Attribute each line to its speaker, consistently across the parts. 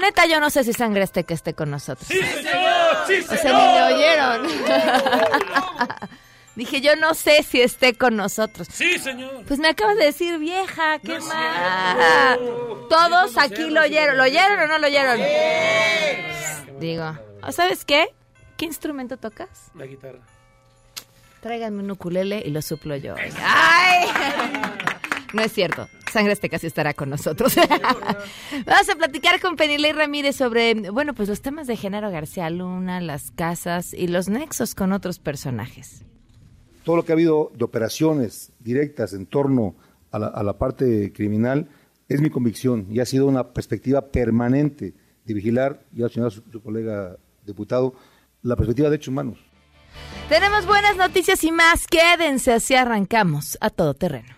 Speaker 1: la neta, yo no sé si sangre este que esté con nosotros.
Speaker 2: ¡Sí, señor! ¡Sí,
Speaker 1: O sea, ni me oyeron. Dije, yo no sé si esté con nosotros.
Speaker 2: ¡Sí, señor!
Speaker 1: Pues me acabas de decir vieja, qué
Speaker 2: No
Speaker 1: mal. Todos
Speaker 2: Sí,
Speaker 1: aquí
Speaker 2: sí,
Speaker 1: lo
Speaker 2: sí.
Speaker 1: oyeron. ¿Lo oyeron o no lo oyeron? Digo, ¿o ¿sabes qué? ¿Qué instrumento tocas?
Speaker 2: La guitarra.
Speaker 1: Tráiganme un ukulele y lo suplo yo. ¡Ay! No es cierto. Sangre este casi estará con nosotros. Vamos a platicar con Penilei Ramírez sobre, bueno, pues los temas de Genaro García Luna, las casas y los nexos con otros personajes.
Speaker 3: todo lo que ha habido de operaciones directas en torno a la, a la parte criminal es mi convicción y ha sido una perspectiva permanente de vigilar, ya ha señalado su, su colega diputado, la perspectiva de hechos humanos.
Speaker 1: Tenemos buenas noticias y más. Quédense así arrancamos a todo terreno.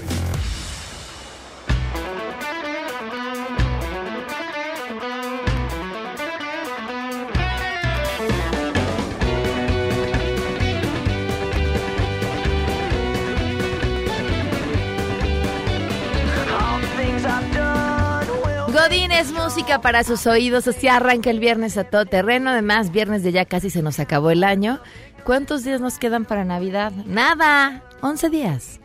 Speaker 1: Música para sus oídos, así arranca el viernes a todo terreno. Además, viernes de ya casi se nos acabó el año. ¿Cuántos días nos quedan para Navidad? Nada, 11 días.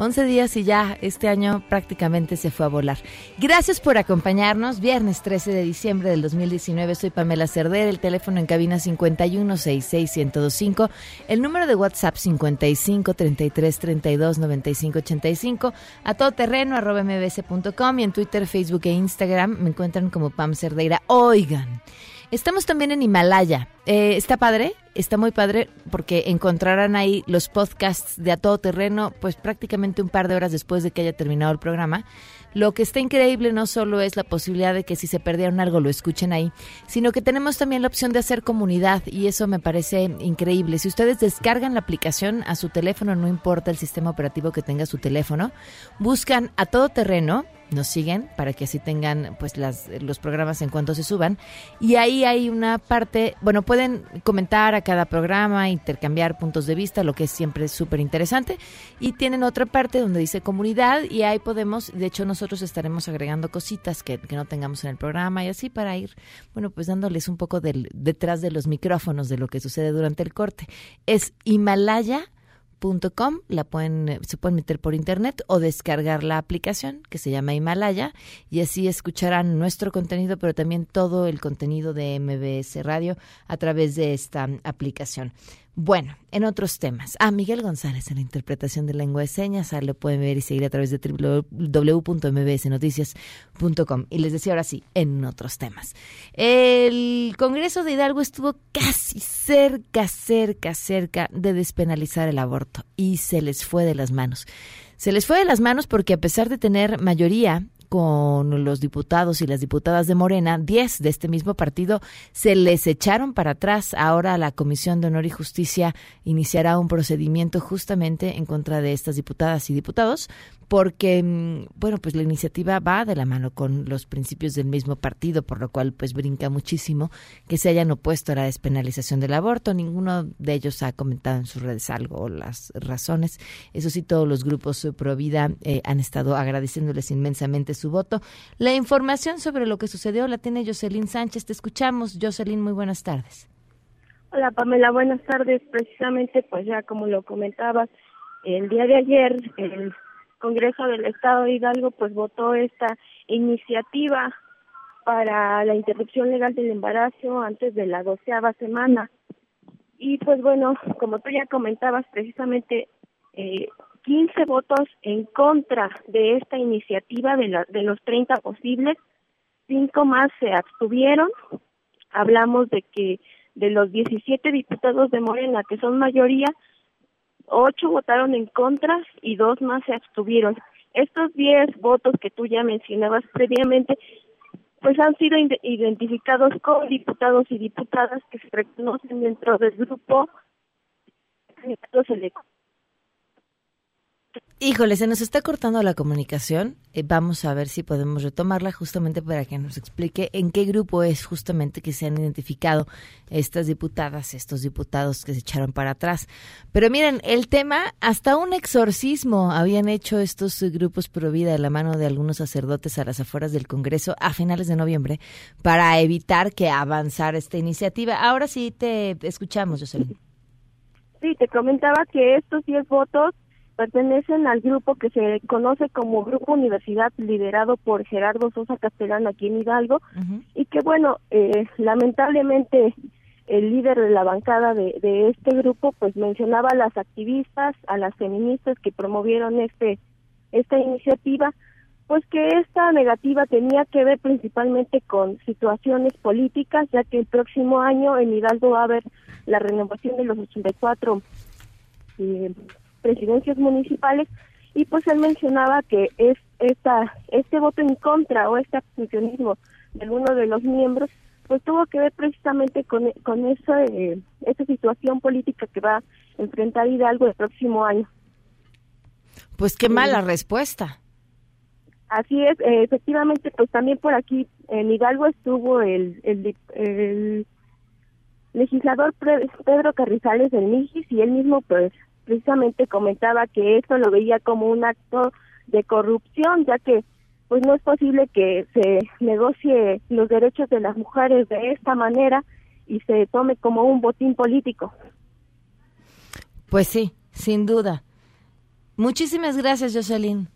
Speaker 1: 11 días y ya este año prácticamente se fue a volar. Gracias por acompañarnos. Viernes 13 de diciembre del 2019. Soy Pamela Cerder. El teléfono en cabina 5166125. El número de WhatsApp 55 33 32 95 85. A todo terreno arroba mbs.com y en Twitter, Facebook e Instagram me encuentran como Pam Cerdeira. Oigan. Estamos también en Himalaya. Eh, está padre, está muy padre porque encontrarán ahí los podcasts de A Todo Terreno, pues prácticamente un par de horas después de que haya terminado el programa. Lo que está increíble no solo es la posibilidad de que si se perdieron algo lo escuchen ahí, sino que tenemos también la opción de hacer comunidad y eso me parece increíble. Si ustedes descargan la aplicación a su teléfono, no importa el sistema operativo que tenga su teléfono, buscan A Todo Terreno nos siguen para que así tengan pues las, los programas en cuanto se suban. Y ahí hay una parte bueno pueden comentar a cada programa intercambiar puntos de vista lo que es siempre súper interesante y tienen otra parte donde dice comunidad y ahí podemos de hecho nosotros estaremos agregando cositas que, que no tengamos en el programa y así para ir bueno pues dándoles un poco detrás de los micrófonos de lo que sucede durante el corte. Es Himalaya Com, la pueden, eh, se pueden meter por internet o descargar la aplicación que se llama Himalaya y así escucharán nuestro contenido, pero también todo el contenido de MBS Radio a través de esta aplicación. Bueno, en otros temas. Ah, Miguel González en la interpretación de lengua de señas. Ah, lo pueden ver y seguir a través de www.mbsnoticias.com. Y les decía ahora sí, en otros temas. El Congreso de Hidalgo estuvo casi cerca, cerca, cerca de despenalizar el aborto y se les fue de las manos. Se les fue de las manos porque a pesar de tener mayoría con los diputados y las diputadas de Morena, 10 de este mismo partido se les echaron para atrás. Ahora la Comisión de Honor y Justicia iniciará un procedimiento justamente en contra de estas diputadas y diputados porque, mm, bueno, pues la iniciativa va de la mano con los principios del mismo partido, por lo cual pues brinca muchísimo que se hayan opuesto a la despenalización del aborto. Ninguno de ellos ha comentado en sus redes algo las razones. Eso sí, todos los grupos eh, pro vida eh, han estado agradeciéndoles inmensamente su voto. La información sobre lo que sucedió la tiene Jocelyn Sánchez. Te escuchamos, Jocelyn. Muy buenas tardes.
Speaker 4: Hola Pamela, buenas tardes. Precisamente, pues ya como lo comentabas, el día de ayer el Congreso del Estado de Hidalgo pues votó esta iniciativa para la interrupción legal del embarazo antes de la doceava semana. Y pues bueno, como tú ya comentabas, precisamente eh, 15 votos en contra de esta iniciativa de, la, de los 30 posibles, cinco más se abstuvieron. Hablamos de que de los 17 diputados de Morena, que son mayoría, ocho votaron en contra y dos más se abstuvieron. Estos 10 votos que tú ya mencionabas previamente, pues han sido identificados como diputados y diputadas que se reconocen dentro del grupo
Speaker 1: Híjole, se nos está cortando la comunicación. Eh, vamos a ver si podemos retomarla justamente para que nos explique en qué grupo es justamente que se han identificado estas diputadas, estos diputados que se echaron para atrás. Pero miren, el tema, hasta un exorcismo habían hecho estos grupos pro vida de la mano de algunos sacerdotes a las afueras del Congreso a finales de noviembre para evitar que avanzara esta iniciativa. Ahora sí te escuchamos, Jocelyn.
Speaker 4: Sí, te comentaba que estos 10 votos pertenecen al grupo que se conoce como Grupo Universidad, liderado por Gerardo Sosa Castellán aquí en Hidalgo, y que bueno, eh, lamentablemente el líder de la bancada de, de, este grupo pues mencionaba a las activistas, a las feministas que promovieron este esta iniciativa, pues que esta negativa tenía que ver principalmente con situaciones políticas, ya que el próximo año en Hidalgo va a haber la renovación de los 84 eh, presidencias municipales y pues él mencionaba que es esta este voto en contra o este abstencionismo de uno de los miembros pues tuvo que ver precisamente con, con esa, eh, esa situación política que va a enfrentar Hidalgo el próximo año.
Speaker 1: Pues qué mala respuesta.
Speaker 4: Así es, eh, efectivamente, pues también por aquí en Hidalgo estuvo el, el, el legislador Pedro Carrizales del Mijis y él mismo pues precisamente comentaba que esto lo veía como un acto de corrupción, ya que pues no es posible que se negocie los derechos de las mujeres de esta manera y se tome como un botín político.
Speaker 1: Pues sí, sin duda. Muchísimas gracias, Jocelyn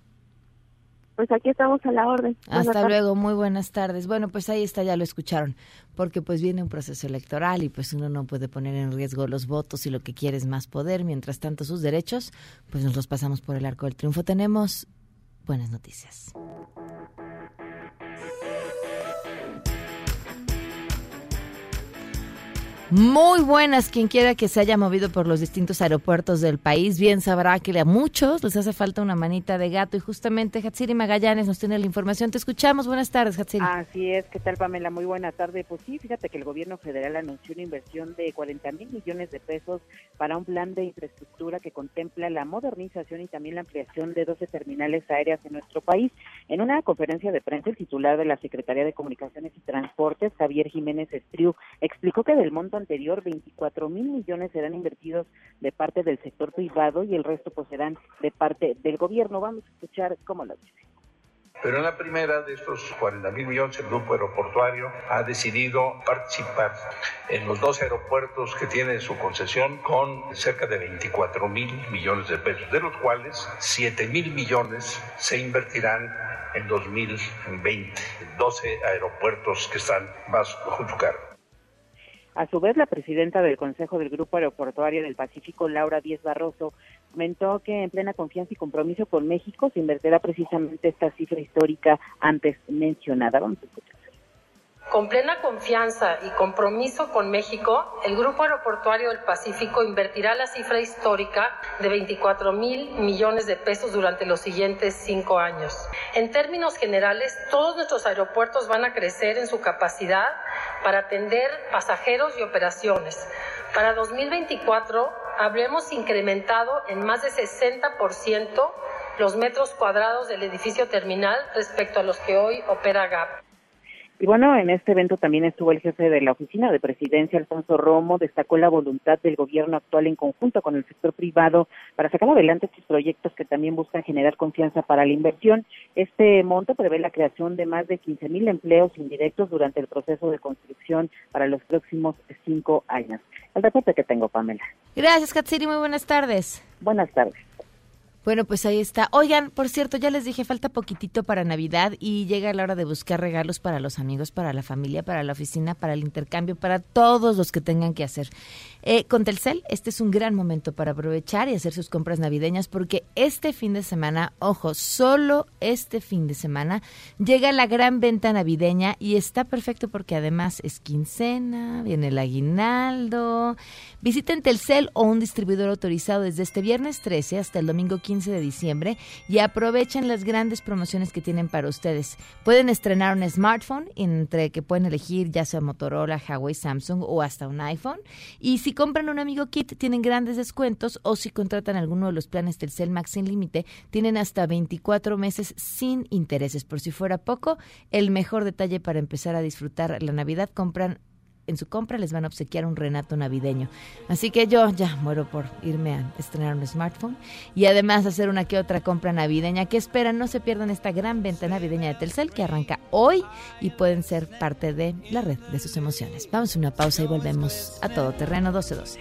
Speaker 4: pues aquí estamos a la orden.
Speaker 1: Hasta luego, muy buenas tardes. Bueno, pues ahí está, ya lo escucharon, porque pues viene un proceso electoral y pues uno no puede poner en riesgo los votos y lo que quiere es más poder, mientras tanto sus derechos, pues nos los pasamos por el arco del triunfo. Tenemos buenas noticias. Muy buenas, quien quiera que se haya movido por los distintos aeropuertos del país, bien sabrá que a muchos les hace falta una manita de gato y justamente Hatsiri Magallanes nos tiene la información. Te escuchamos. Buenas tardes, Hatsiri.
Speaker 5: Así es, ¿qué tal Pamela? Muy buena tarde. Pues sí, fíjate que el gobierno federal anunció una inversión de 40 mil millones de pesos para un plan de infraestructura que contempla la modernización y también la ampliación de 12 terminales aéreas en nuestro país. En una conferencia de prensa, el titular de la Secretaría de Comunicaciones y Transportes, Javier Jiménez Estriu, explicó que del monto anterior, 24 mil millones serán invertidos de parte del sector privado y el resto pues serán de parte del gobierno. Vamos a escuchar cómo lo dice.
Speaker 6: Pero en la primera de estos 40 mil millones, el grupo aeroportuario ha decidido participar en los dos aeropuertos que tienen su concesión con cerca de 24 mil millones de pesos, de los cuales 7 mil millones se invertirán en 2020, 12 aeropuertos que están bajo su cargo.
Speaker 5: A su vez, la presidenta del Consejo del Grupo Aeroportuario del Pacífico, Laura Díez Barroso, comentó que en plena confianza y compromiso con México se invertirá precisamente esta cifra histórica antes mencionada. Vamos a escuchar.
Speaker 7: Con plena confianza y compromiso con México, el Grupo Aeroportuario del Pacífico invertirá la cifra histórica de 24 mil millones de pesos durante los siguientes cinco años. En términos generales, todos nuestros aeropuertos van a crecer en su capacidad para atender pasajeros y operaciones. Para 2024 habremos incrementado en más de 60% los metros cuadrados del edificio terminal respecto a los que hoy opera GAP.
Speaker 5: Y bueno, en este evento también estuvo el jefe de la oficina de presidencia, Alfonso Romo, destacó la voluntad del gobierno actual en conjunto con el sector privado para sacar adelante estos proyectos que también buscan generar confianza para la inversión. Este monto prevé la creación de más de 15 mil empleos indirectos durante el proceso de construcción para los próximos cinco años. El reporte que tengo, Pamela.
Speaker 1: Gracias, Katsiri. Muy buenas tardes.
Speaker 5: Buenas tardes.
Speaker 1: Bueno, pues ahí está. Oigan, por cierto, ya les dije, falta poquitito para Navidad y llega la hora de buscar regalos para los amigos, para la familia, para la oficina, para el intercambio, para todos los que tengan que hacer. Eh, con Telcel, este es un gran momento para aprovechar y hacer sus compras navideñas porque este fin de semana, ojo, solo este fin de semana, llega la gran venta navideña y está perfecto porque además es quincena, viene el aguinaldo. Visiten Telcel o un distribuidor autorizado desde este viernes 13 hasta el domingo 15 de diciembre y aprovechen las grandes promociones que tienen para ustedes. Pueden estrenar un smartphone entre que pueden elegir ya sea Motorola, Huawei, Samsung o hasta un iPhone. Y si compran un amigo kit tienen grandes descuentos o si contratan alguno de los planes del Cell Max sin límite tienen hasta 24 meses sin intereses. Por si fuera poco, el mejor detalle para empezar a disfrutar la Navidad compran en su compra les van a obsequiar un renato navideño. Así que yo ya muero por irme a estrenar un smartphone y además hacer una que otra compra navideña. que esperan? No se pierdan esta gran venta navideña de Telcel que arranca hoy y pueden ser parte de la red de sus emociones. Vamos a una pausa y volvemos a todo terreno 1212.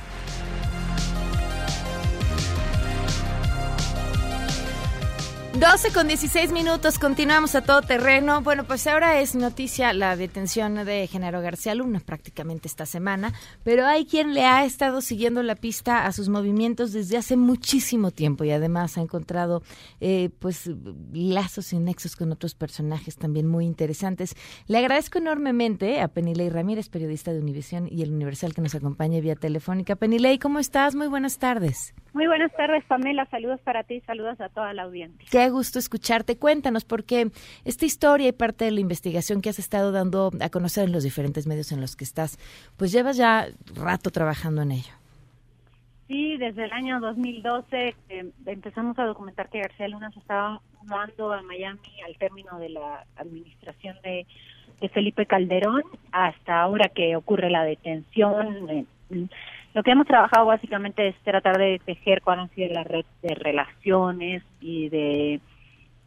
Speaker 1: 12 con 16 minutos, continuamos a todo terreno. Bueno, pues ahora es noticia la detención de Genaro García Luna prácticamente esta semana, pero hay quien le ha estado siguiendo la pista a sus movimientos desde hace muchísimo tiempo y además ha encontrado eh, pues lazos y nexos con otros personajes también muy interesantes. Le agradezco enormemente a Penilei Ramírez, periodista de Univisión y el Universal que nos acompaña vía telefónica. Penilei, ¿cómo estás? Muy buenas tardes.
Speaker 8: Muy buenas tardes, Pamela. Saludos para ti, saludos a toda la audiencia.
Speaker 1: Qué gusto escucharte. Cuéntanos, porque esta historia y parte de la investigación que has estado dando a conocer en los diferentes medios en los que estás, pues llevas ya rato trabajando en ello.
Speaker 8: Sí, desde el año 2012 eh, empezamos a documentar que García Luna se estaba mudando a Miami al término de la administración de, Felipe Calderón hasta ahora que ocurre la detención. Eh, lo que hemos trabajado básicamente es tratar de tejer cuál ha sido la red de relaciones y de,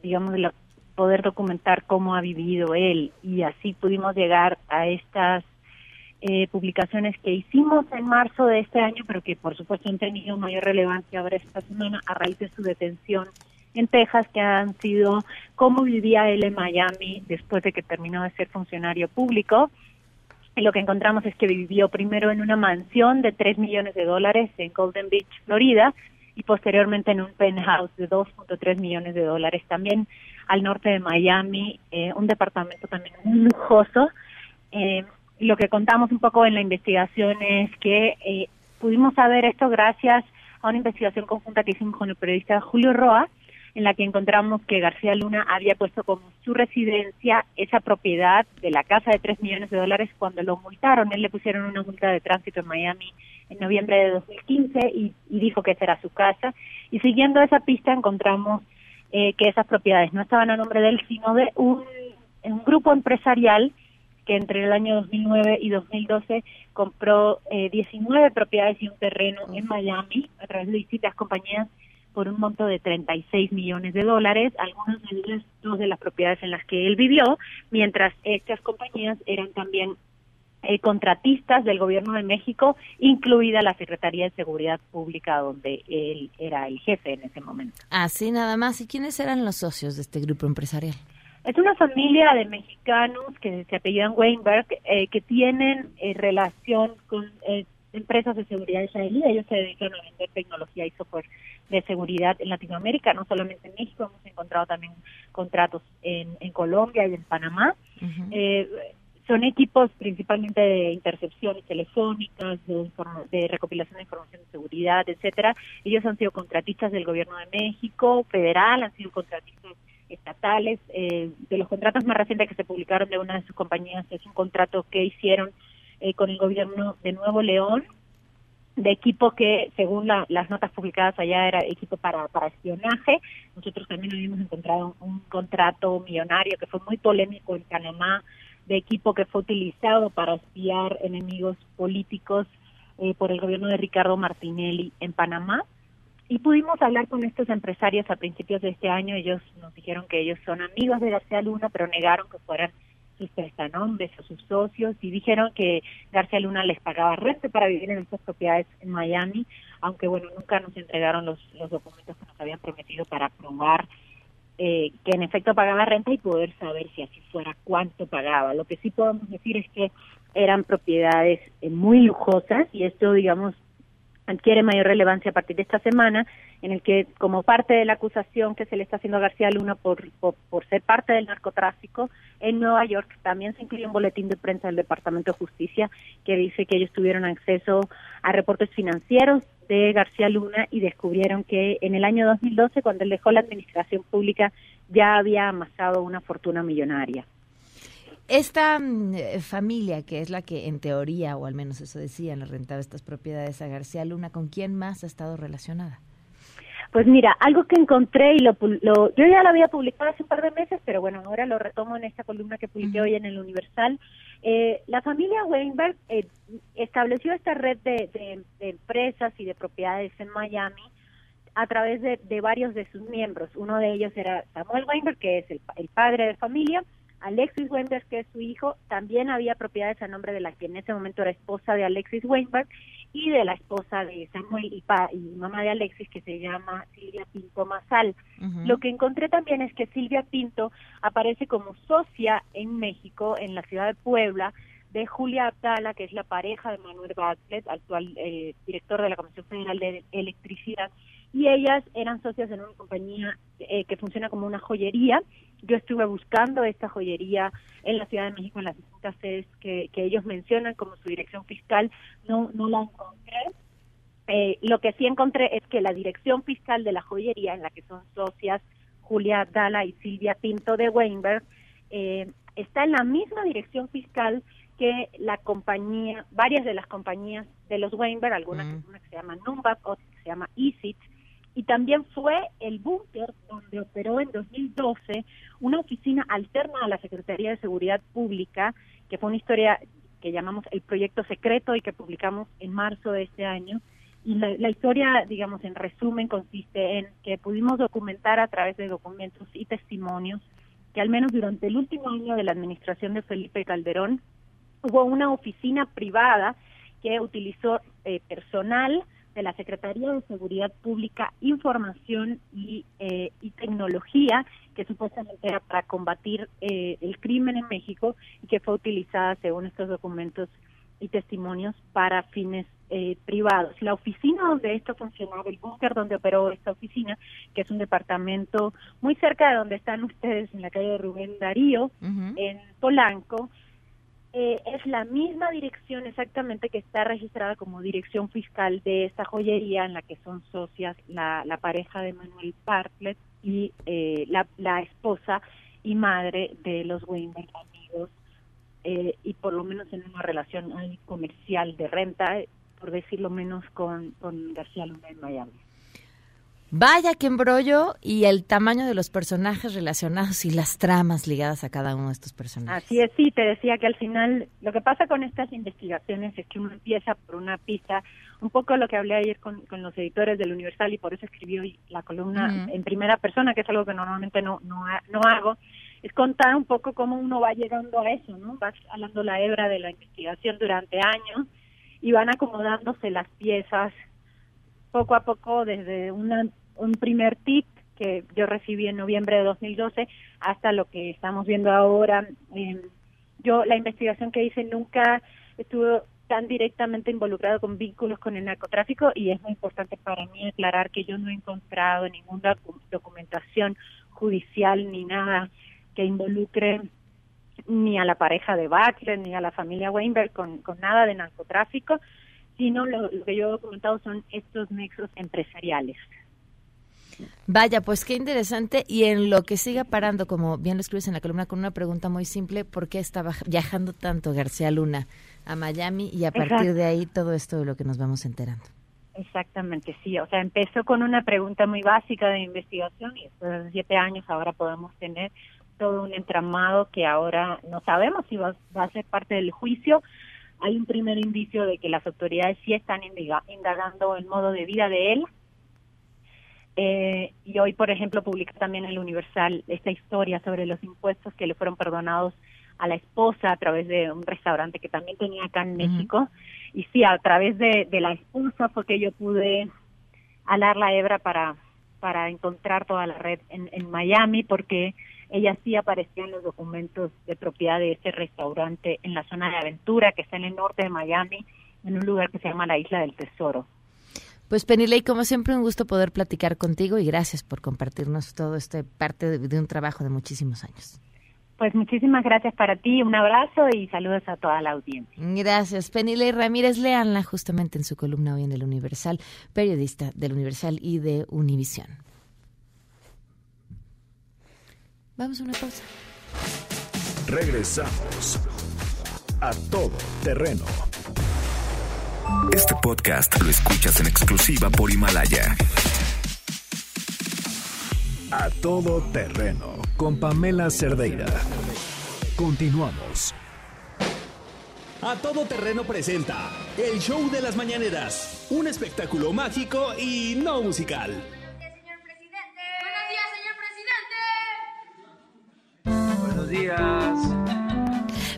Speaker 8: digamos, de poder documentar cómo ha vivido él. Y así pudimos llegar a estas eh, publicaciones que hicimos en marzo de este año, pero que por supuesto han tenido mayor relevancia ahora esta semana a raíz de su detención en Texas, que han sido cómo vivía él en Miami después de que terminó de ser funcionario público y lo que encontramos es que vivió primero en una mansión de 3 millones de dólares en Golden Beach, Florida, y posteriormente en un penthouse de 2.3 millones de dólares también al norte de Miami, eh, un departamento también muy lujoso. Eh, lo que contamos un poco en la investigación es que eh, pudimos saber esto gracias a una investigación conjunta que hicimos con el periodista Julio Roa, en la que encontramos que García Luna había puesto como su residencia esa propiedad de la casa de 3 millones de dólares cuando lo multaron. Él le pusieron una multa de tránsito en Miami en noviembre de 2015 y, y dijo que esa era su casa. Y siguiendo esa pista encontramos eh, que esas propiedades no estaban a nombre de él, sino de un, un grupo empresarial que entre el año 2009 y 2012 compró eh, 19 propiedades y un terreno en Miami a través de distintas compañías por un monto de 36 millones de dólares, algunas de ellas dos de las propiedades en las que él vivió, mientras estas compañías eran también eh, contratistas del gobierno de México, incluida la Secretaría de Seguridad Pública, donde él era el jefe en ese momento.
Speaker 1: Así nada más. ¿Y quiénes eran los socios de este grupo empresarial?
Speaker 8: Es una familia de mexicanos que se apellidan Weinberg, eh, que tienen eh, relación con empresas de seguridad israelí. Ellos se dedican a vender tecnología y software de seguridad en Latinoamérica, no solamente en México, hemos encontrado también contratos en, en Colombia y en Panamá. eh, son equipos principalmente de intercepciones telefónicas, de, de, recopilación de información de seguridad, etcétera. Ellos han sido contratistas del gobierno de México, federal, han sido contratistas estatales. Eh, de los contratos más recientes que se publicaron de una de sus compañías es un contrato que hicieron eh, con el gobierno de Nuevo León de equipo que, según las notas publicadas allá, era equipo para, para espionaje. Nosotros también habíamos encontrado un, contrato millonario que fue muy polémico en Panamá, de equipo que fue utilizado para espiar enemigos políticos eh, por el gobierno de Ricardo Martinelli en Panamá. Y pudimos hablar con estos empresarios a principios de este año. Ellos nos dijeron que ellos son amigos de García Luna, pero negaron que fueran sus prestanombres o sus socios y dijeron que García Luna les pagaba renta para vivir en estas propiedades en Miami, aunque bueno, nunca nos entregaron los, los documentos que nos habían prometido para probar eh, que en efecto pagaba renta y poder saber si así fuera cuánto pagaba. Lo que sí podemos decir es que eran propiedades eh, muy lujosas y esto, digamos, adquiere mayor relevancia a partir de esta semana, en el que como parte de la acusación que se le está haciendo a García Luna por, por, ser parte del narcotráfico, en Nueva York también se incluye un boletín de prensa del Departamento de Justicia que dice que ellos tuvieron acceso a reportes financieros de García Luna y descubrieron que en el año 2012, cuando él dejó la administración pública, ya había amasado una fortuna millonaria.
Speaker 1: Esta mm, eh, familia, que es la que en teoría, o al menos eso decían, le rentaba estas propiedades a García Luna, ¿con quién más ha estado relacionada?
Speaker 8: Pues mira, algo que encontré y lo, yo ya lo había publicado hace un par de meses, pero bueno, ahora lo retomo en esta columna que publiqué hoy en el Universal. Eh, la familia Weinberg eh, estableció esta red de, empresas y de propiedades en Miami a través de, varios de sus miembros. Uno de ellos era Samuel Weinberg, que es el, el padre de familia, Alexis Weinberg, que es su hijo, también había propiedades a nombre de la que en ese momento era esposa de Alexis Weinberg y de la esposa de Samuel y, y mamá de Alexis, que se llama Silvia Pinto Mazal. Lo que encontré también es que Silvia Pinto aparece como socia en México, en la ciudad de Puebla, de Julia Abdala, que es la pareja de Manuel Bartlett, actual eh, director de la Comisión Federal de Electricidad, y ellas eran socias en una compañía eh, que funciona como una joyería. Yo estuve buscando esta joyería en la Ciudad de México, en las distintas sedes que, ellos mencionan como su dirección fiscal, no, no la encontré. Eh, lo que sí encontré es que la dirección fiscal de la joyería, en la que son socias Julia Dala y Silvia Pinto de Weinberg, eh, está en la misma dirección fiscal que la compañía, varias de las compañías de los Weinberg, algunas mm. una que se llama Numbap, otra que se llama EasyT, y también fue el búnker donde operó en 2012 una oficina alterna a la Secretaría de Seguridad Pública, que fue una historia que llamamos el proyecto secreto y que publicamos en marzo de este año. Y la, historia, digamos, en resumen, consiste en que pudimos documentar a través de documentos y testimonios que al menos durante el último año de la administración de Felipe Calderón hubo una oficina privada que utilizó eh, personal de la Secretaría de Seguridad Pública Información y, eh, y Tecnología, que supuestamente era para combatir eh, el crimen en México y que fue utilizada, según estos documentos y testimonios, para fines eh, privados. La oficina donde esto funcionaba, el búnker donde operó esta oficina, que es un departamento muy cerca de donde están ustedes, en la calle de Rubén Darío, en Polanco, eh, es la misma dirección exactamente que está registrada como dirección fiscal de esta joyería en la que son socias la, la pareja de Manuel Bartlett y eh, la, la, esposa y madre de los Weinberg amigos eh, y por lo menos en una relación comercial de renta, por decirlo menos, con, con García Luna en Miami.
Speaker 1: Vaya que embrollo y el tamaño de los personajes relacionados y las tramas ligadas a cada uno de estos personajes.
Speaker 8: Así es, sí, te decía que al final lo que pasa con estas investigaciones es que uno empieza por una pista, un poco lo que hablé ayer con, los editores del Universal y por eso escribí hoy la columna en primera persona, que es algo que normalmente no, no, no hago, es contar un poco cómo uno va llegando a eso, ¿no? Vas hablando la hebra de la investigación durante años y van acomodándose las piezas poco a poco desde una un primer tip que yo recibí en noviembre de 2012 hasta lo que estamos viendo ahora. yo la investigación que hice nunca estuvo tan directamente involucrado con vínculos con el narcotráfico y es muy importante para mí aclarar que yo no he encontrado ninguna documentación judicial ni nada que involucre ni a la pareja de Butler ni a la familia Weinberg con, con nada de narcotráfico, sino lo, lo que yo he documentado son estos nexos empresariales.
Speaker 1: Vaya, pues qué interesante. Y en lo que siga parando, como bien lo escribes en la columna, con una pregunta muy simple, ¿por qué estaba viajando tanto García Luna a Miami? Y a partir de ahí todo esto de lo que nos vamos enterando.
Speaker 8: Exactamente, sí. O sea, empezó con una pregunta muy básica de investigación y después de siete años ahora podemos tener todo un entramado que ahora no sabemos si va, a ser parte del juicio. Hay un primer indicio de que las autoridades sí están indagando el modo de vida de él. Eh, y hoy, por ejemplo, publica también el Universal esta historia sobre los impuestos que le fueron perdonados a la esposa a través de un restaurante que también tenía acá en México. Y sí, a través de, la esposa fue que yo pude alar la hebra para, para encontrar toda la red en, en Miami, porque ella sí aparecía en los documentos de propiedad de ese restaurante en la zona de Aventura, que está en el norte de Miami, en un lugar que se llama la Isla del Tesoro.
Speaker 1: Pues Penilei, como siempre, un gusto poder platicar contigo y gracias por compartirnos todo este parte de un trabajo de muchísimos años.
Speaker 8: Pues muchísimas gracias para ti, un abrazo y saludos a toda la audiencia.
Speaker 1: Gracias. Penilei Ramírez, leanla justamente en su columna hoy en El Universal, periodista del Universal y de Univisión. Vamos a una pausa.
Speaker 9: Regresamos a todo terreno.
Speaker 10: Este podcast lo escuchas en exclusiva por Himalaya.
Speaker 9: A todo terreno con Pamela Cerdeira. Continuamos.
Speaker 11: A todo terreno presenta el show de las mañaneras, un espectáculo mágico y no musical.
Speaker 12: Señor presidente. Buenos días, señor presidente.
Speaker 1: Buenos días.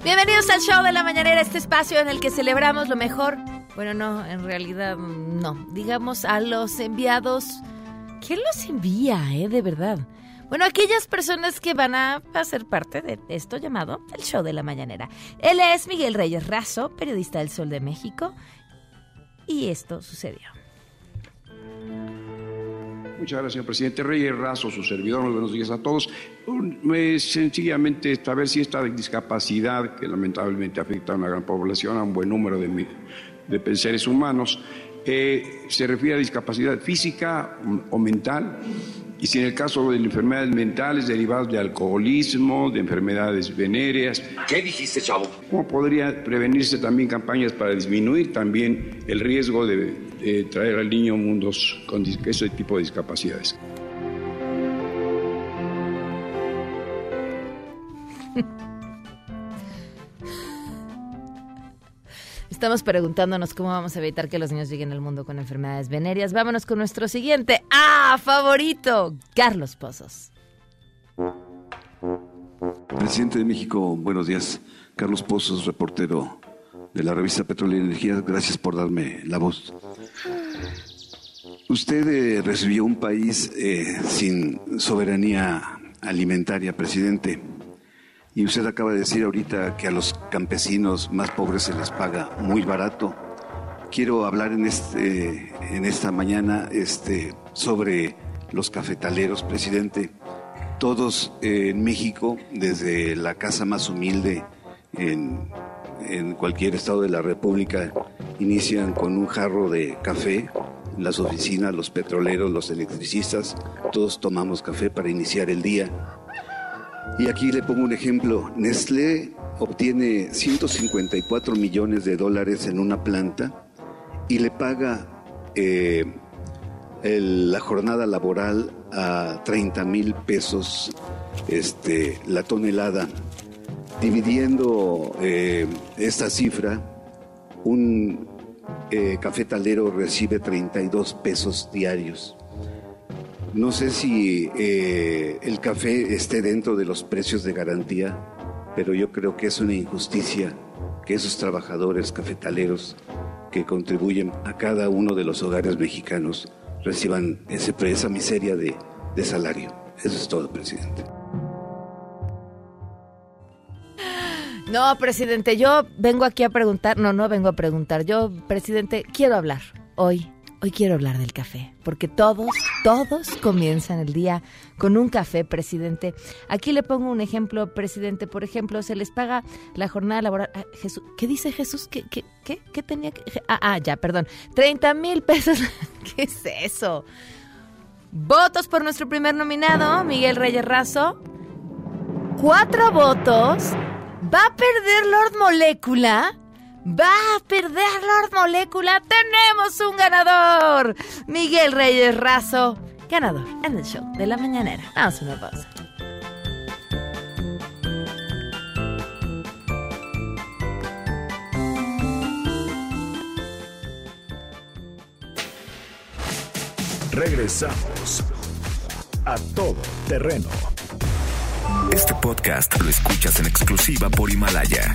Speaker 1: Bienvenidos al show de la mañanera, este espacio en el que celebramos lo mejor. Bueno, no, en realidad no. Digamos a los enviados ¿Quién los envía, eh? De verdad. Bueno, aquellas personas que van a, ser parte de esto llamado el show de la mañanera. Él es Miguel Reyes Razo, periodista del Sol de México. Y esto sucedió.
Speaker 13: Muchas gracias, señor presidente Reyes Razo, su servidor. Muy buenos días a todos. sencillamente, saber si esta discapacidad, que lamentablemente afecta a una gran población, a un buen número de, de seres humanos, se refiere a discapacidad física o mental, y si en el caso de enfermedades mentales derivadas de alcoholismo, de enfermedades venéreas.
Speaker 14: ¿Qué dijiste, chavo?
Speaker 13: ¿Cómo podría prevenirse también campañas para disminuir también el riesgo de, traer al niño mundos con ese tipo de discapacidades?
Speaker 1: Estamos preguntándonos cómo vamos a evitar que los niños lleguen al mundo con enfermedades venéreas. Vámonos con nuestro siguiente. ¡Ah, favorito! Carlos Pozos.
Speaker 15: Presidente de México, buenos días. Carlos Pozos, reportero de la revista Petróleo y Energía. Gracias por darme la voz. Usted eh, recibió un país eh, sin soberanía alimentaria, presidente. Y usted acaba de decir ahorita que a los campesinos más pobres se les paga muy barato. Quiero hablar en, este, esta mañana este, sobre los cafetaleros, presidente. Todos en México, desde la casa más humilde en, cualquier estado de la República, inician con un jarro de café. Las oficinas, los petroleros, los electricistas, todos tomamos café para iniciar el día y aquí le pongo un ejemplo. Nestlé obtiene 154 millones de dólares en una planta y le paga eh, la jornada laboral a 30 mil pesos este, la tonelada. Dividiendo eh, esta cifra, un eh, cafetalero recibe 32 pesos diarios. No sé si eh, el café esté dentro de los precios de garantía, pero yo creo que es una injusticia que esos trabajadores cafetaleros que contribuyen a cada uno de los hogares mexicanos reciban ese, esa miseria de, de salario. Eso es todo, presidente.
Speaker 1: No, presidente, yo vengo aquí a preguntar, no, no vengo a preguntar, yo, presidente, quiero hablar hoy Hoy quiero hablar del café, porque todos, todos comienzan el día con un café, presidente. Aquí le pongo un ejemplo, presidente. Por ejemplo, se les paga la jornada laboral. Jesús, ¿Qué dice Jesús? ¿Qué, qué, qué, qué tenía que...? Ah, ah, ya, perdón. 30 mil pesos. ¿Qué es eso? Votos por nuestro primer nominado, Miguel Reyes Razo. Cuatro votos. ¿Va a perder Lord Molécula? Va a perder Lord Molécula. Tenemos un ganador. Miguel Reyes Razo, ganador en el show de la mañanera. Vamos a una pausa.
Speaker 9: Regresamos a todo terreno.
Speaker 10: Este podcast lo escuchas en exclusiva por Himalaya.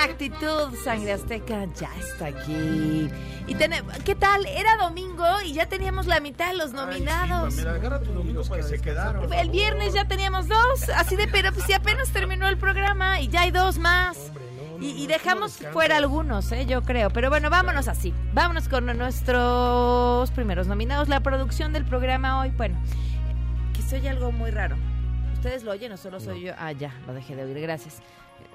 Speaker 1: la actitud, Sangre Azteca ya está aquí. Y tenemos, ¿qué tal? Era domingo y ya teníamos la mitad de los nominados.
Speaker 2: Mira, agarra tu domingo que se quedaron.
Speaker 1: El viernes ya teníamos dos, así de, pero pues si apenas terminó el programa y ya hay dos más. Y, y dejamos fuera algunos, ¿eh? yo creo. Pero bueno, vámonos así. Vámonos con nuestros primeros nominados. La producción del programa hoy, bueno, que se oye algo muy raro. ¿Ustedes lo oyen o solo soy yo? Ah, ya, lo dejé de oír, gracias.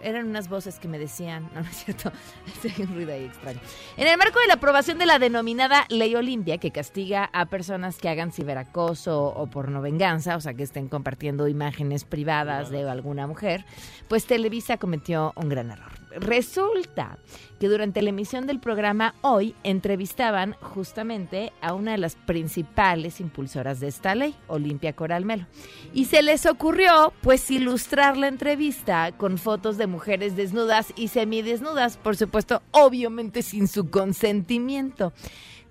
Speaker 1: Eran unas voces que me decían, no, no es cierto, hay un ruido ahí extraño. En el marco de la aprobación de la denominada Ley Olimpia, que castiga a personas que hagan ciberacoso o pornovenganza, o sea, que estén compartiendo imágenes privadas de alguna mujer, pues Televisa cometió un gran error. Resulta que durante la emisión del programa hoy entrevistaban justamente a una de las principales impulsoras de esta ley, Olimpia Coral Melo. Y se les ocurrió pues ilustrar la entrevista con fotos de mujeres desnudas y semidesnudas, por supuesto, obviamente sin su consentimiento.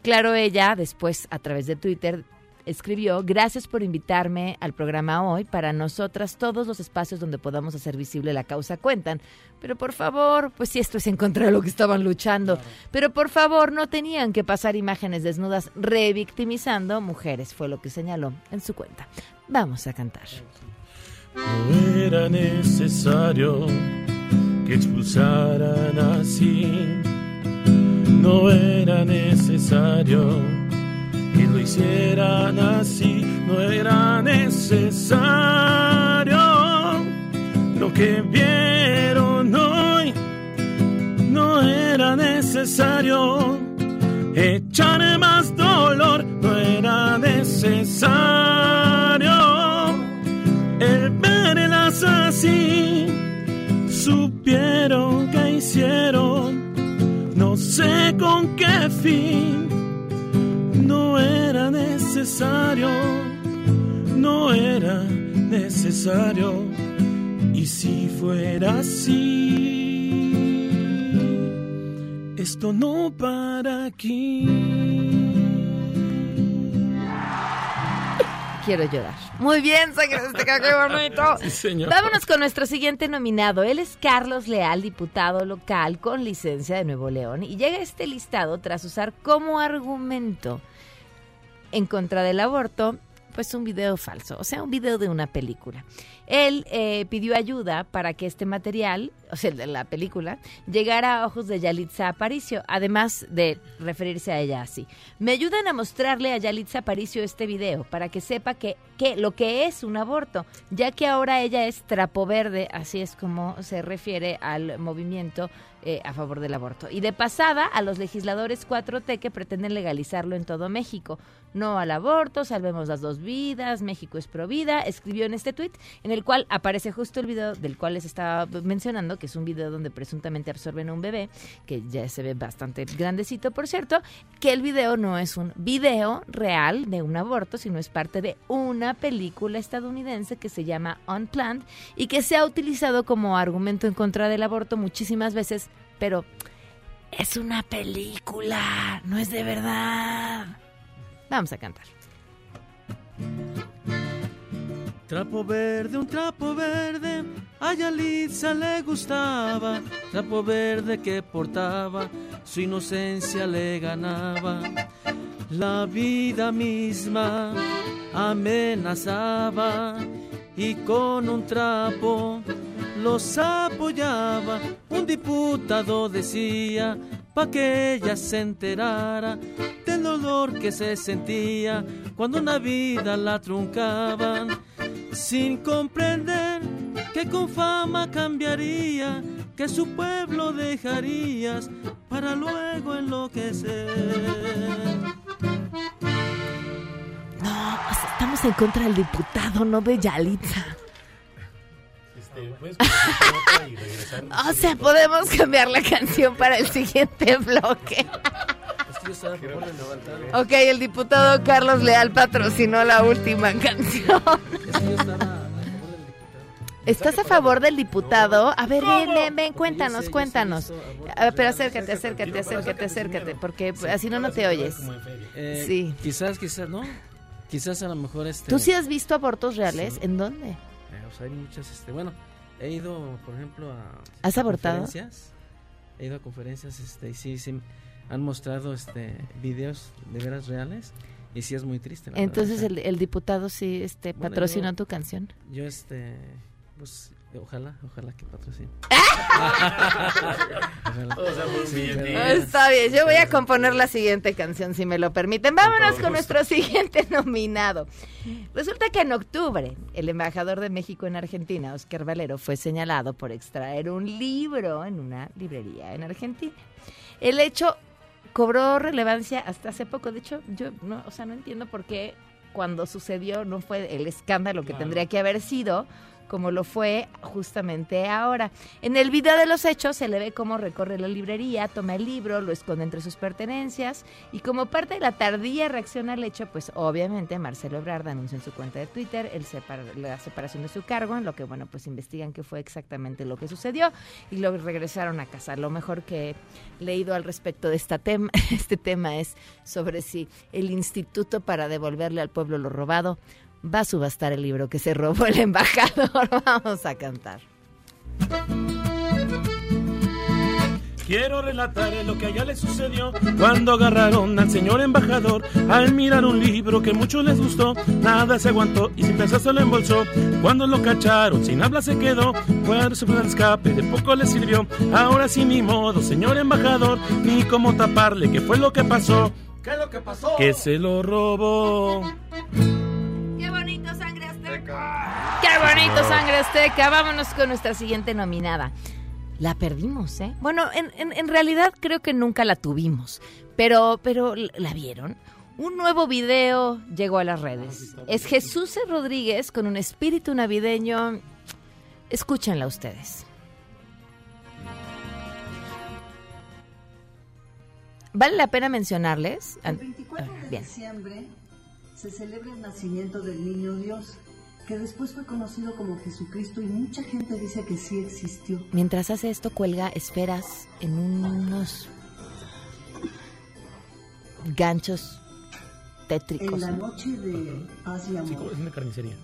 Speaker 1: Claro, ella después a través de Twitter escribió, gracias por invitarme al programa hoy. Para nosotras todos los espacios donde podamos hacer visible la causa cuentan. Pero por favor, pues si esto es en contra de lo que estaban luchando. Pero por favor, no tenían que pasar imágenes desnudas revictimizando mujeres, fue lo que señaló en su cuenta. Vamos a cantar.
Speaker 2: No era necesario que expulsaran así. No era necesario que lo hicieran así. No era necesario lo que vieron hoy. No era necesario echarle más dolor. No era necesario el verlas así. Supieron que hicieron, no sé con qué fin. No era necesario, no era necesario. Y si fuera así, esto no para aquí.
Speaker 1: Quiero llorar. Muy bien, Sangre Azteca, qué bonito.
Speaker 2: Sí, señor.
Speaker 1: Vámonos con nuestro siguiente nominado. Él es Carlos Leal, diputado local con licencia de Nuevo León. Y llega a este listado tras usar como argumento en contra del aborto, pues un video falso, o sea, un video de una película. Él eh, pidió ayuda para que este material, o sea, el de la película, llegara a ojos de Yalitza Aparicio, además de referirse a ella así. Me ayudan a mostrarle a Yalitza Aparicio este video para que sepa que, que lo que es un aborto, ya que ahora ella es trapo verde, así es como se refiere al movimiento eh, a favor del aborto. Y de pasada a los legisladores 4T que pretenden legalizarlo en todo México. No al aborto, salvemos las dos vidas, México es pro vida, escribió en este tuit, en el cual aparece justo el video del cual les estaba mencionando, que es un video donde presuntamente absorben a un bebé, que ya se ve bastante grandecito, por cierto, que el video no es un video real de un aborto, sino es parte de una película estadounidense que se llama Unplanned y que se ha utilizado como argumento en contra del aborto muchísimas veces, pero es una película, no es de verdad. Vamos a cantar.
Speaker 14: Trapo verde, un trapo verde, a Yalitza le gustaba. Trapo verde que portaba, su inocencia le ganaba. la vida misma amenazaba y con un trapo los apoyaba. Un diputado decía, pa' que ella se enterara del dolor que se sentía cuando una vida la truncaban, sin comprender que con fama cambiaría, que su pueblo dejarías para luego enloquecer.
Speaker 1: No, pues estamos en contra del diputado, no de. O sea, podemos cambiar la canción para el siguiente bloque. Ok, el diputado Carlos Leal patrocinó la última canción. ¿Estás a favor del diputado? A ver, ven, ven, ven, cuéntanos, cuéntanos. A ver, pero acércate, acércate, acércate, acércate, porque así no, no te oyes.
Speaker 14: Eh,
Speaker 1: Sí.
Speaker 14: Quizás, quizás, ¿no? Quizás a lo mejor este...
Speaker 1: ¿Tú sí has visto abortos reales? ¿En dónde?
Speaker 14: O sea, hay muchas, este, bueno, he ido, por ejemplo, a
Speaker 1: ¿Has abortado?
Speaker 14: conferencias. He ido a conferencias, este, y sí, sí, han mostrado, este, videos de veras reales y sí es muy triste. la
Speaker 1: Entonces
Speaker 14: verdad.
Speaker 1: el, el diputado sí este,
Speaker 14: Bueno,
Speaker 1: patrocinó
Speaker 14: yo-
Speaker 1: tu canción.
Speaker 14: Yo, este, pues, ojalá, ojalá que patrocine. Ojalá.
Speaker 16: Todos somos
Speaker 14: Sí,
Speaker 16: bien bien.
Speaker 1: Está bien, yo voy a componer la siguiente canción, si me lo permiten. Vámonos con nuestro siguiente nominado. Resulta que en octubre, el embajador de México en Argentina, Oscar Valero, fue señalado por extraer un libro en una librería en Argentina. El hecho cobró relevancia hasta hace poco. De hecho, yo no, o sea, no entiendo por qué cuando sucedió no fue el escándalo que
Speaker 16: Claro.
Speaker 1: tendría que haber sido como lo fue justamente ahora. En el video de los hechos se le ve cómo recorre la librería, toma el libro, lo esconde entre sus pertenencias y como parte de la tardía reacción al hecho, pues obviamente Marcelo Ebrard anunció en su cuenta de Twitter el separ- la separación de su cargo, en lo que bueno, pues investigan qué fue exactamente lo que sucedió y lo regresaron a casa. Lo mejor que he leído al respecto de esta tema, este tema es sobre si el instituto para devolverle al pueblo lo robado va a subastar el libro que se robó el embajador. Vamos a cantar.
Speaker 2: Quiero relatar lo que allá le sucedió cuando agarraron al señor embajador al mirar un libro que mucho les gustó. Nada se aguantó y sin pensar se lo embolsó. Cuando lo cacharon, sin habla se quedó. Cuando se fue al escape, de poco le sirvió. Ahora sí, ni modo, señor embajador, ni cómo taparle qué fue lo que pasó.
Speaker 16: ¿Qué es lo que pasó?
Speaker 2: Que se lo robó.
Speaker 1: ¡Qué bonito sangre azteca! ¡Qué bonito sangre azteca! Vámonos con nuestra siguiente nominada. La perdimos, ¿eh? Bueno, en, en- en realidad creo que nunca la tuvimos, pero, pero ¿la vieron? Un nuevo video llegó a las redes. Es Jesús E. Rodríguez con un espíritu navideño. Escúchenla ustedes. Vale la pena mencionarles.
Speaker 17: El 24 de
Speaker 1: Bien.
Speaker 17: diciembre se celebra el nacimiento del niño Dios, que después fue conocido como Jesucristo y mucha gente dice que sí existió.
Speaker 1: Mientras hace esto, cuelga esferas en unos ganchos
Speaker 17: En
Speaker 1: tétricos.
Speaker 17: la noche de paz y amor
Speaker 2: Es una carnicería.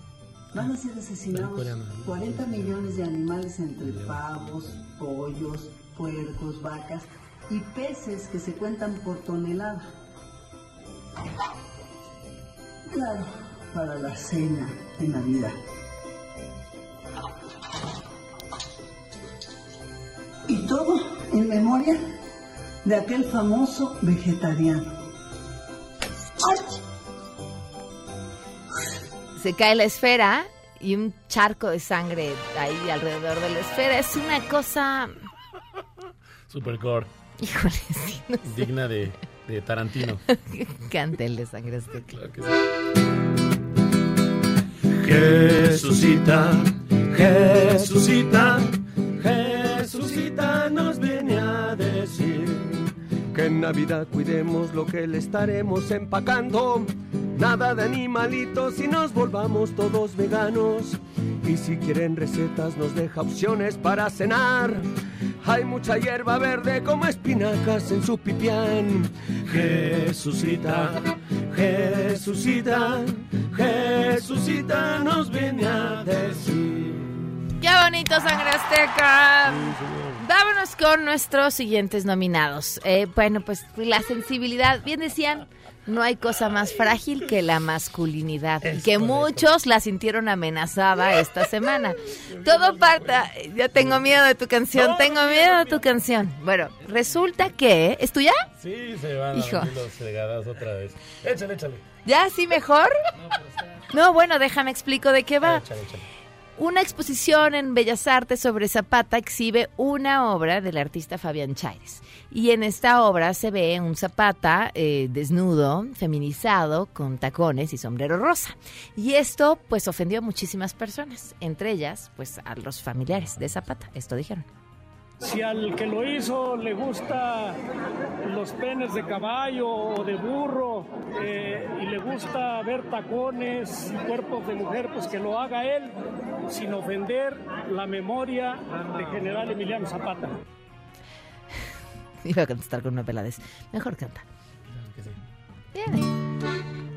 Speaker 17: van a ser asesinados
Speaker 2: Coreana.
Speaker 17: 40 millones de animales entre pavos, pollos, puercos, vacas y peces que se cuentan por tonelada. Claro, para la cena de Navidad. Y todo en memoria de aquel famoso vegetariano.
Speaker 1: Se cae la esfera y un charco de sangre ahí alrededor de la esfera. Es una cosa.
Speaker 2: Supercore.
Speaker 1: Híjole, sí, no sé.
Speaker 2: Digna de, de Tarantino.
Speaker 1: Cantel de sangre azteca.
Speaker 2: Jesucita, Jesucita, Jesucita nos viene a decir
Speaker 18: Que en Navidad cuidemos lo que le estaremos empacando. Nada de animalitos y nos volvamos todos veganos. Y si quieren recetas nos deja opciones para cenar. Hay mucha hierba verde como espinacas en su pipián.
Speaker 2: Jesucita, Jesucita, Jesucita nos viene a decir.
Speaker 1: ¡Qué bonito, sangre azteca! Vámonos con nuestros siguientes nominados. Eh, bueno, pues la sensibilidad, bien decían, no hay cosa más frágil que la masculinidad. y que muchos la sintieron amenazada esta semana. Todo parta. Ya tengo miedo de tu canción, tengo miedo de tu canción. Bueno, resulta que. ¿Es tuya?
Speaker 2: Sí, se van
Speaker 1: Hijo.
Speaker 2: a los fregadas otra vez. Échale, échale.
Speaker 1: ¿Ya sí mejor? No, bueno, déjame explico de qué va.
Speaker 2: Échale, échale.
Speaker 1: Una exposición en Bellas Artes sobre Zapata exhibe una obra del artista Fabián Chaires. Y en esta obra se ve un Zapata eh, desnudo, feminizado, con tacones y sombrero rosa. Y esto pues ofendió a muchísimas personas, entre ellas pues a los familiares de Zapata. Esto dijeron.
Speaker 16: Si al que lo hizo le gusta los penes de caballo o de burro eh, y le gusta ver tacones y cuerpos de mujer, pues que lo haga él sin ofender la memoria de general Emiliano Zapata.
Speaker 1: Iba a contestar con una peladez. Mejor canta.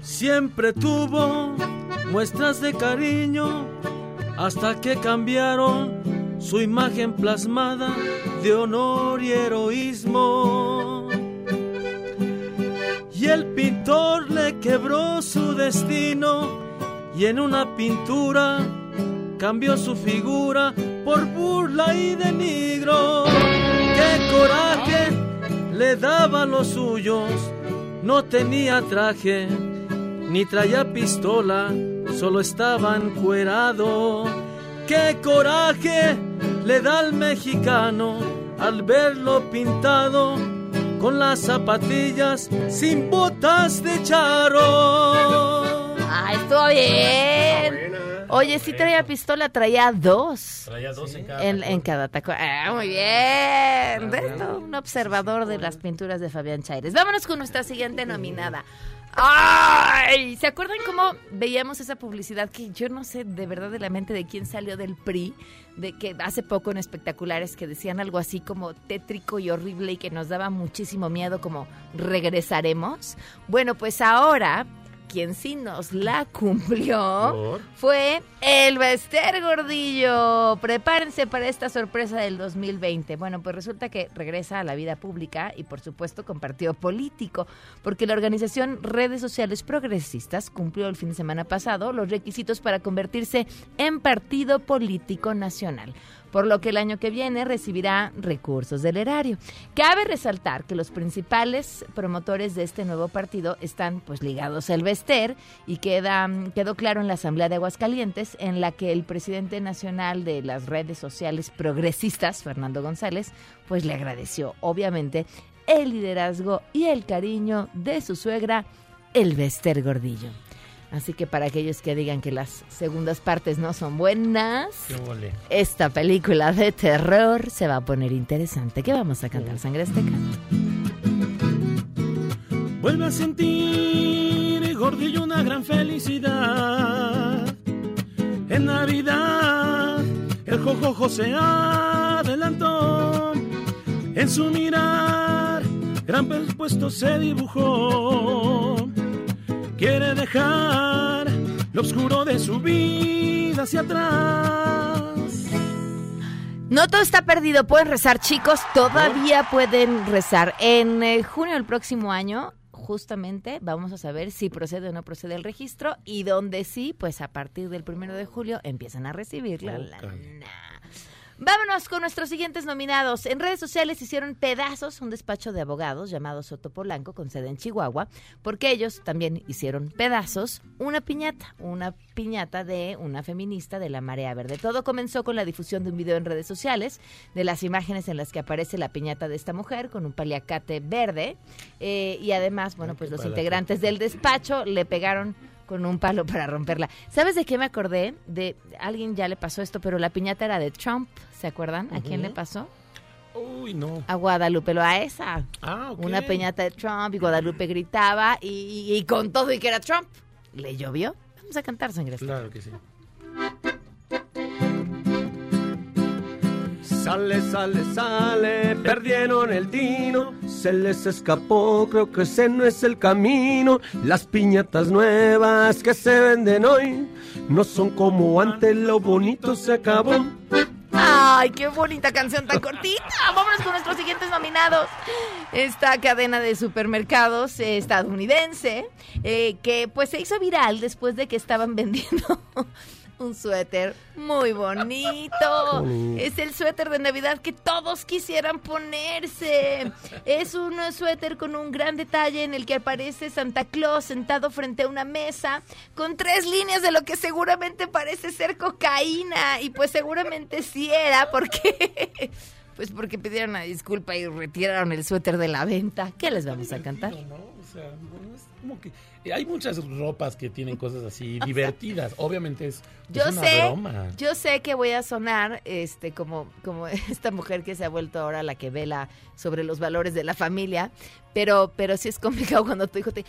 Speaker 14: Siempre tuvo muestras de cariño hasta que cambiaron su imagen plasmada de honor y heroísmo. Y el pintor le quebró su destino y en una pintura cambió su figura por burla y denigro. ¡Qué coraje le daba los suyos! No tenía traje, ni traía pistola, solo estaba encuerado. ¡Qué coraje le da al mexicano al verlo pintado con las zapatillas sin botas de charro!
Speaker 1: ¡Ah, estuvo bien! Oye, sí traía pistola, traía dos.
Speaker 2: Traía dos en cada.
Speaker 1: En, en cada taco. Ah, muy bien. ¿Ves? Todo Un observador de las pinturas de Fabián Chaires. Vámonos con nuestra siguiente nominada. ¡Ay! ¿Se acuerdan cómo veíamos esa publicidad que yo no sé de verdad de la mente de quién salió del PRI? De que hace poco en espectaculares que decían algo así como tétrico y horrible y que nos daba muchísimo miedo como regresaremos. Bueno, pues ahora quien sí nos la cumplió fue el Bester Gordillo. Prepárense para esta sorpresa del 2020. Bueno, pues resulta que regresa a la vida pública y por supuesto con partido político, porque la organización Redes Sociales Progresistas cumplió el fin de semana pasado los requisitos para convertirse en partido político nacional por lo que el año que viene recibirá recursos del erario. Cabe resaltar que los principales promotores de este nuevo partido están pues ligados al Bester y queda, quedó claro en la Asamblea de Aguascalientes en la que el presidente nacional de las redes sociales progresistas, Fernando González, pues le agradeció obviamente el liderazgo y el cariño de su suegra, el Bester Gordillo. Así que para aquellos que digan que las segundas partes no son buenas, esta película de terror se va a poner interesante. ¿Qué vamos a cantar, Sangre Azteca?
Speaker 2: Vuelve a sentir, gordillo, una gran felicidad. En Navidad, el jojojo se adelantó. En su mirar, gran puesto se dibujó. Quiere dejar lo oscuro de su vida hacia atrás.
Speaker 1: No todo está perdido, pueden rezar chicos, todavía pueden rezar. En eh, junio del próximo año, justamente, vamos a saber si procede o no procede el registro y donde sí, pues a partir del primero de julio empiezan a recibir la lana. Vámonos con nuestros siguientes nominados. En redes sociales hicieron pedazos un despacho de abogados llamado Soto Polanco con sede en Chihuahua, porque ellos también hicieron pedazos una piñata, una piñata de una feminista de la Marea Verde. Todo comenzó con la difusión de un video en redes sociales de las imágenes en las que aparece la piñata de esta mujer con un paliacate verde eh, y además, bueno, pues los integrantes del despacho le pegaron con un palo para romperla. ¿Sabes de qué me acordé? De alguien ya le pasó esto, pero la piñata era de Trump, ¿se acuerdan? ¿A quién le pasó?
Speaker 2: Uy, no.
Speaker 1: A Guadalupe, lo a esa.
Speaker 2: Ah, ok.
Speaker 1: Una piñata de Trump y Guadalupe gritaba y, y- y con todo y que era Trump. ¿Le llovió? Vamos a cantar, sangre.
Speaker 2: Claro que sí.
Speaker 18: Sale, sale, sale, perdieron el tino, se les escapó, creo que ese no es el camino. Las piñatas nuevas que se venden hoy no son como antes, lo bonito se acabó.
Speaker 1: Ay, qué bonita canción tan cortita. Vámonos con nuestros siguientes nominados. Esta cadena de supermercados eh, estadounidense eh, que pues se hizo viral después de que estaban vendiendo un suéter muy bonito.
Speaker 19: bonito.
Speaker 1: Es el suéter de Navidad que todos quisieran ponerse. Es un suéter con un gran detalle en el que aparece Santa Claus sentado frente a una mesa con tres líneas de lo que seguramente parece ser cocaína. Y pues seguramente sí era porque... Pues porque pidieron una disculpa y retiraron el suéter de la venta. ¿Qué les vamos a cantar?
Speaker 2: ¿no? O sea, no es como que eh, hay muchas ropas que tienen cosas así divertidas. Obviamente es, es
Speaker 1: Yo
Speaker 2: una
Speaker 1: sé,
Speaker 2: broma.
Speaker 1: yo sé que voy a sonar este como como esta mujer que se ha vuelto ahora la que vela sobre los valores de la familia, pero pero sí es complicado cuando tu hijo te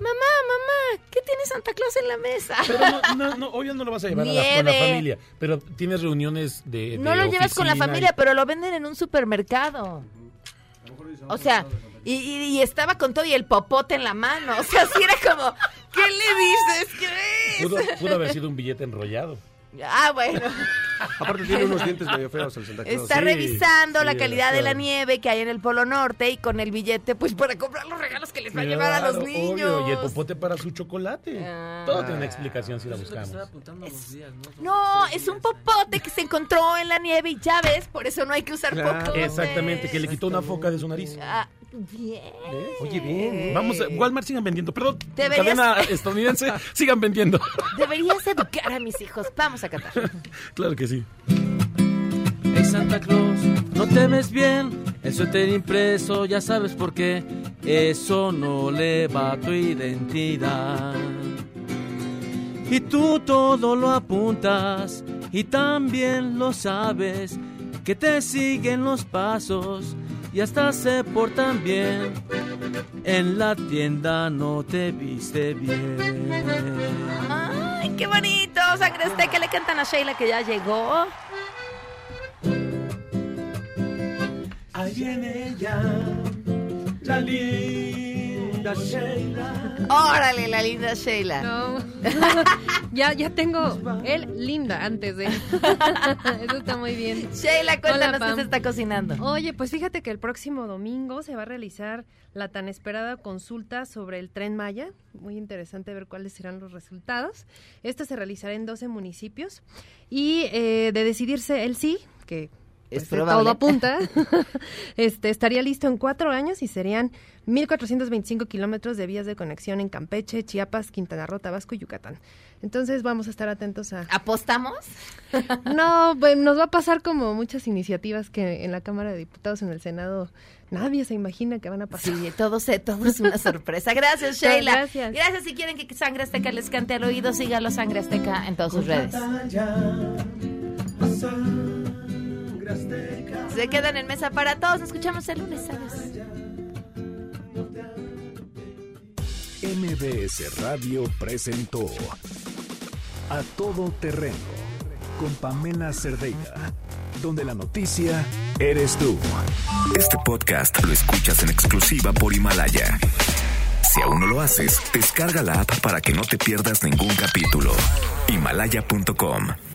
Speaker 1: Mamá, mamá, ¿qué tiene Santa Claus en la mesa?
Speaker 2: Pero no, no, no, obvio no lo vas a llevar a la, con la familia, pero tienes reuniones de,
Speaker 1: no lo llevas con la familia,
Speaker 2: y-
Speaker 1: pero lo venden en un supermercado. O sea, y, y- y estaba con todo y el popote en la mano. O sea, sí era como, ¿qué le dices? ¿Qué
Speaker 2: Pudo,
Speaker 1: es?
Speaker 2: pudo haber sido un billete enrollado.
Speaker 1: Ah, bueno.
Speaker 18: Aparte tiene unos dientes medio feos el Santa Claus.
Speaker 1: Está revisando
Speaker 2: sí,
Speaker 1: la calidad de la nieve que hay en el Polo Norte y con el billete, pues para comprar los regalos que les va a llevar a los niños.
Speaker 2: obvio, y el popote para su chocolate.
Speaker 1: Ah.
Speaker 2: Todo tiene una explicación si la
Speaker 14: es
Speaker 2: buscamos.
Speaker 14: No,
Speaker 1: es un popote que se encontró en la nieve y ya ves, por eso no hay que usar
Speaker 2: Claro,
Speaker 1: popote.
Speaker 2: Exactamente, que le quitó una foca de su nariz.
Speaker 1: Ah, bien.
Speaker 2: Oye, bien. Vamos, a- Walmart sigan vendiendo. Perdón,
Speaker 1: Deberías-
Speaker 2: cadena estadounidense, sigan vendiendo.
Speaker 1: Deberías educar a mis hijos. Vamos a cantar.
Speaker 2: claro que sí.
Speaker 14: Hey Santa Claus, no te ves bien, el suéter impreso, ya sabes por qué, eso no le va a tu identidad. Y tú todo lo apuntas y también lo sabes, que te siguen los pasos y hasta se portan bien. En la tienda no te viste bien.
Speaker 1: Ay, qué bonito. Sangre Azteca le cantan a Sheila que ya llegó.
Speaker 2: Ahí viene ya la linda Sheila.
Speaker 1: Órale, la linda Sheila.
Speaker 20: No. ya, ya tengo el linda antes de. Eso está muy bien.
Speaker 1: Sheila, cuéntanos
Speaker 20: Hola,
Speaker 1: qué se está cocinando.
Speaker 20: Oye, pues fíjate que el próximo domingo se va a realizar la tan esperada consulta sobre el tren Maya. Muy interesante ver cuáles serán los resultados. Esta se realizará en 12 municipios. Y eh, de decidirse el sí, que
Speaker 1: Es
Speaker 20: pues,
Speaker 1: probable.
Speaker 20: todo apunta, este, estaría listo en cuatro años y serían 1.425 kilómetros de vías de conexión en Campeche, Chiapas, Quintana Roo, Tabasco y Yucatán. Entonces vamos a estar atentos a...
Speaker 1: ¿Apostamos?
Speaker 20: No, pues nos va a pasar como muchas iniciativas que en la Cámara de Diputados, en el Senado, nadie se imagina que van a pasar.
Speaker 1: Sí, todo, se, todo es una sorpresa. Gracias, Sheila.
Speaker 20: Gracias.
Speaker 1: Gracias. Si quieren que Sangre Azteca les cante al oído, sígalo Sangre Azteca en todas sus redes. Se quedan en mesa para todos. Nos escuchamos el lunes. Adiós.
Speaker 9: MBS Radio presentó A Todo Terreno con Pamela Cerdeira, donde la noticia eres tú.
Speaker 10: Este podcast lo escuchas en exclusiva por Himalaya. Si aún no lo haces, descarga la app para que no te pierdas ningún capítulo. Himalaya.com